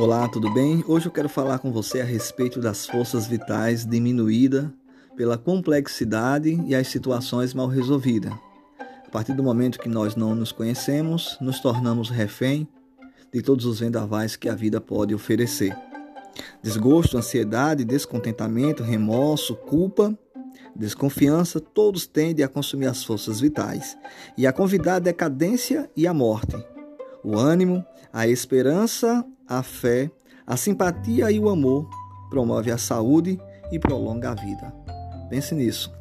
Olá, tudo bem? Hoje eu quero falar com você a respeito das forças vitais diminuída pela complexidade e as situações mal resolvidas. A partir do momento que nós não nos conhecemos, nos tornamos refém de todos os vendavais que a vida pode oferecer. Desgosto, ansiedade, descontentamento, remorso, culpa, desconfiança, todos tendem a consumir as forças vitais e a convidar a decadência e a morte. O ânimo, a esperança, a fé, a simpatia e o amor promove a saúde e prolonga a vida. Pense nisso.